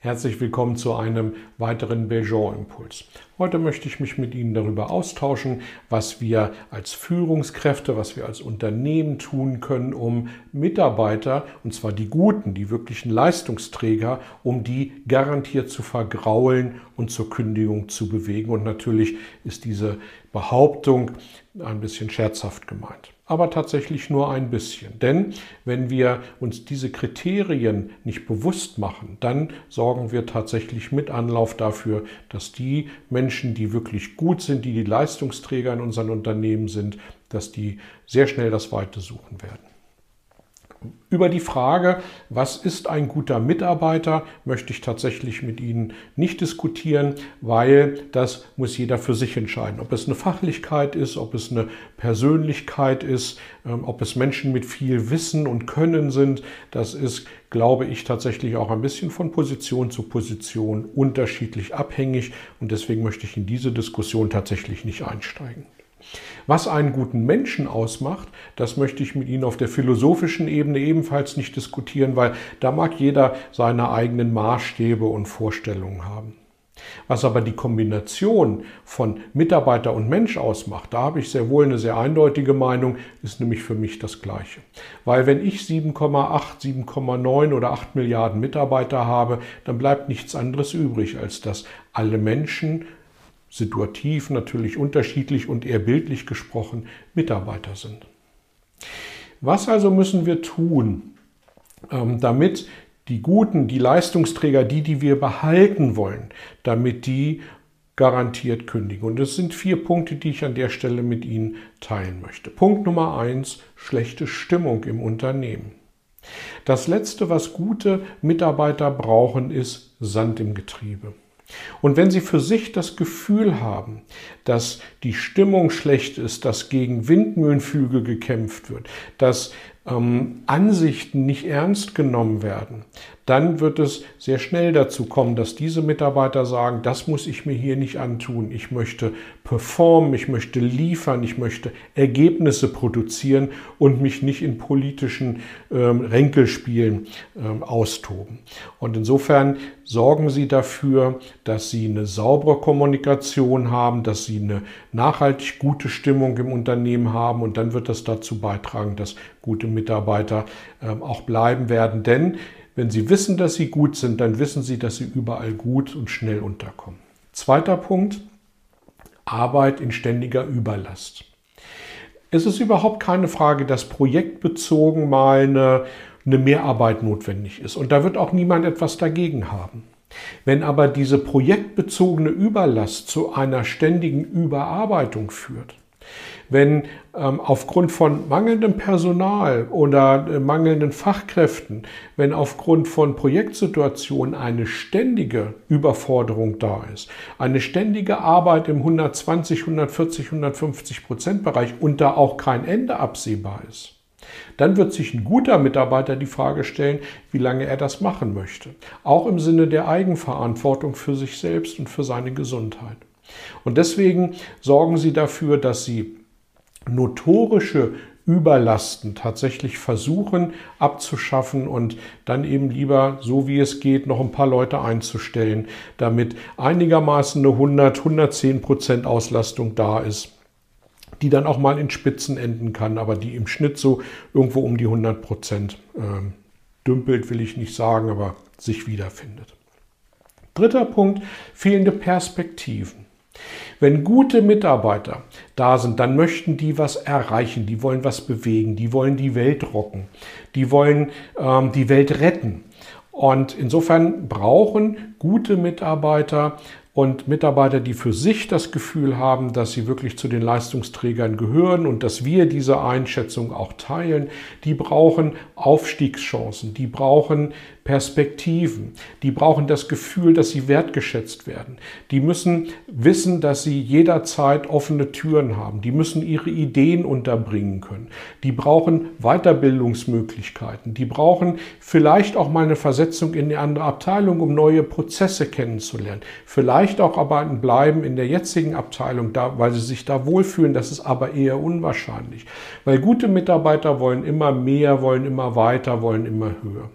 Herzlich willkommen zu einem weiteren Belgian-Impuls. Heute möchte ich mich mit Ihnen darüber austauschen, was wir als Führungskräfte, was wir als Unternehmen tun können, um Mitarbeiter, und zwar die guten, die wirklichen Leistungsträger, um die garantiert zu vergraulen und zur Kündigung zu bewegen. Und natürlich ist diese Behauptung ein bisschen scherzhaft gemeint aber tatsächlich nur ein bisschen. Denn wenn wir uns diese Kriterien nicht bewusst machen, dann sorgen wir tatsächlich mit Anlauf dafür, dass die Menschen, die wirklich gut sind, die die Leistungsträger in unseren Unternehmen sind, dass die sehr schnell das Weite suchen werden. Über die Frage, was ist ein guter Mitarbeiter, möchte ich tatsächlich mit Ihnen nicht diskutieren, weil das muss jeder für sich entscheiden. Ob es eine Fachlichkeit ist, ob es eine Persönlichkeit ist, ähm, ob es Menschen mit viel Wissen und Können sind, das ist, glaube ich, tatsächlich auch ein bisschen von Position zu Position unterschiedlich abhängig und deswegen möchte ich in diese Diskussion tatsächlich nicht einsteigen. Was einen guten Menschen ausmacht, das möchte ich mit Ihnen auf der philosophischen Ebene ebenfalls nicht diskutieren, weil da mag jeder seine eigenen Maßstäbe und Vorstellungen haben. Was aber die Kombination von Mitarbeiter und Mensch ausmacht, da habe ich sehr wohl eine sehr eindeutige Meinung, ist nämlich für mich das Gleiche. Weil wenn ich 7,8, 7,9 oder 8 Milliarden Mitarbeiter habe, dann bleibt nichts anderes übrig, als dass alle Menschen situativ natürlich unterschiedlich und eher bildlich gesprochen Mitarbeiter sind. Was also müssen wir tun, ähm, damit die Guten, die Leistungsträger, die, die wir behalten wollen, damit die garantiert kündigen. Und es sind vier Punkte, die ich an der Stelle mit Ihnen teilen möchte. Punkt Nummer eins, schlechte Stimmung im Unternehmen. Das Letzte, was gute Mitarbeiter brauchen, ist Sand im Getriebe. Und wenn Sie für sich das Gefühl haben, dass die Stimmung schlecht ist, dass gegen Windmühlenflüge gekämpft wird, dass ähm, Ansichten nicht ernst genommen werden, dann wird es sehr schnell dazu kommen, dass diese Mitarbeiter sagen, das muss ich mir hier nicht antun. Ich möchte performen, ich möchte liefern, ich möchte Ergebnisse produzieren und mich nicht in politischen ähm, Ränkelspielen ähm, austoben. Und insofern sorgen Sie dafür, dass Sie eine saubere Kommunikation haben, dass Sie eine nachhaltig gute Stimmung im Unternehmen haben und dann wird das dazu beitragen, dass gute Mitarbeiter ähm, auch bleiben werden. Denn wenn Sie wissen, dass Sie gut sind, dann wissen Sie, dass Sie überall gut und schnell unterkommen. Zweiter Punkt, Arbeit in ständiger Überlast. Es ist überhaupt keine Frage, dass projektbezogen mal eine, eine Mehrarbeit notwendig ist. Und da wird auch niemand etwas dagegen haben. Wenn aber diese projektbezogene Überlast zu einer ständigen Überarbeitung führt, wenn ähm, aufgrund von mangelndem Personal oder äh, mangelnden Fachkräften, wenn aufgrund von Projektsituationen eine ständige Überforderung da ist, eine ständige Arbeit im 120, 140, 150 Prozent Bereich und da auch kein Ende absehbar ist, dann wird sich ein guter Mitarbeiter die Frage stellen, wie lange er das machen möchte. Auch im Sinne der Eigenverantwortung für sich selbst und für seine Gesundheit. Und deswegen sorgen Sie dafür, dass Sie notorische Überlasten tatsächlich versuchen abzuschaffen und dann eben lieber, so wie es geht, noch ein paar Leute einzustellen, damit einigermaßen eine 100, 110 Prozent Auslastung da ist, die dann auch mal in Spitzen enden kann, aber die im Schnitt so irgendwo um die 100 Prozent äh, dümpelt, will ich nicht sagen, aber sich wiederfindet. Dritter Punkt, fehlende Perspektiven. Wenn gute Mitarbeiter da sind, dann möchten die was erreichen, die wollen was bewegen, die wollen die Welt rocken, die wollen ähm, die Welt retten. Und insofern brauchen gute Mitarbeiter und Mitarbeiter, die für sich das Gefühl haben, dass sie wirklich zu den Leistungsträgern gehören und dass wir diese Einschätzung auch teilen, die brauchen Aufstiegschancen, die brauchen Perspektiven, die brauchen das Gefühl, dass sie wertgeschätzt werden. Die müssen wissen, dass sie jederzeit offene Türen haben. Die müssen ihre Ideen unterbringen können. Die brauchen Weiterbildungsmöglichkeiten. Die brauchen vielleicht auch mal eine Versetzung in eine andere Abteilung, um neue Prozesse kennenzulernen. Vielleicht auch aber ein Bleiben in der jetzigen Abteilung, da, weil sie sich da wohlfühlen. Das ist aber eher unwahrscheinlich. Weil gute Mitarbeiter wollen immer mehr, wollen immer weiter, wollen immer höher.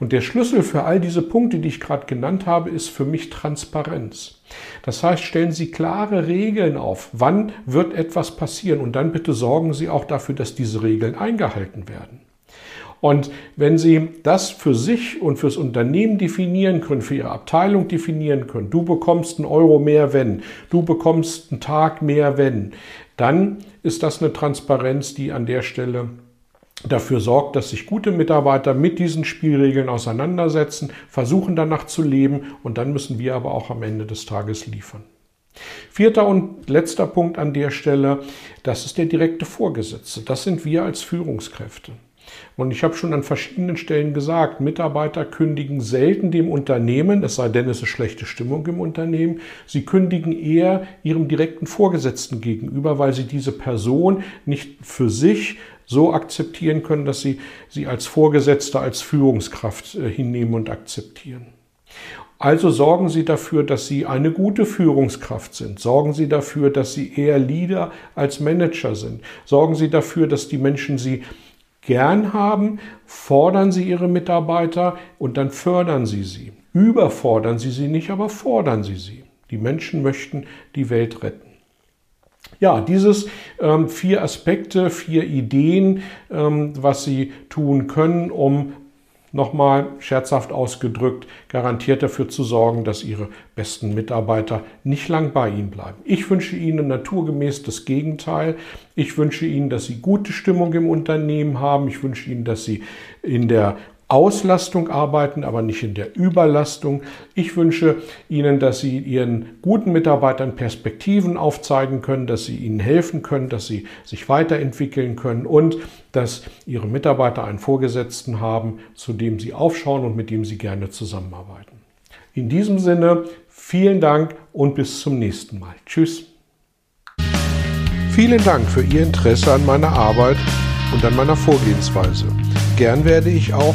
Und der Schlüssel für all diese Punkte, die ich gerade genannt habe, ist für mich Transparenz. Das heißt, stellen Sie klare Regeln auf. Wann wird etwas passieren? Und dann bitte sorgen Sie auch dafür, dass diese Regeln eingehalten werden. Und wenn Sie das für sich und fürs Unternehmen definieren können, für Ihre Abteilung definieren können, du bekommst einen Euro mehr, wenn, du bekommst einen Tag mehr, wenn, dann ist das eine Transparenz, die an der Stelle dafür sorgt, dass sich gute Mitarbeiter mit diesen Spielregeln auseinandersetzen, versuchen danach zu leben und dann müssen wir aber auch am Ende des Tages liefern. Vierter und letzter Punkt an der Stelle, das ist der direkte Vorgesetzte. Das sind wir als Führungskräfte. Und ich habe schon an verschiedenen Stellen gesagt, Mitarbeiter kündigen selten dem Unternehmen, es sei denn, es ist schlechte Stimmung im Unternehmen, sie kündigen eher ihrem direkten Vorgesetzten gegenüber, weil sie diese Person nicht für sich so akzeptieren können, dass sie sie als Vorgesetzte, als Führungskraft äh, hinnehmen und akzeptieren. Also sorgen Sie dafür, dass Sie eine gute Führungskraft sind. Sorgen Sie dafür, dass Sie eher Leader als Manager sind. Sorgen Sie dafür, dass die Menschen Sie gern haben. Fordern Sie Ihre Mitarbeiter und dann fördern Sie sie. Überfordern Sie sie nicht, aber fordern Sie sie. Die Menschen möchten die Welt retten. Ja, dieses ähm, vier Aspekte, vier Ideen, ähm, was Sie tun können, um nochmal scherzhaft ausgedrückt, garantiert dafür zu sorgen, dass Ihre besten Mitarbeiter nicht lang bei Ihnen bleiben. Ich wünsche Ihnen naturgemäß das Gegenteil. Ich wünsche Ihnen, dass Sie gute Stimmung im Unternehmen haben. Ich wünsche Ihnen, dass Sie in der Auslastung arbeiten, aber nicht in der Überlastung. Ich wünsche Ihnen, dass Sie Ihren guten Mitarbeitern Perspektiven aufzeigen können, dass Sie ihnen helfen können, dass sie sich weiterentwickeln können und dass Ihre Mitarbeiter einen Vorgesetzten haben, zu dem Sie aufschauen und mit dem Sie gerne zusammenarbeiten. In diesem Sinne, vielen Dank und bis zum nächsten Mal. Tschüss. Vielen Dank für Ihr Interesse an meiner Arbeit und an meiner Vorgehensweise. Gern werde ich auch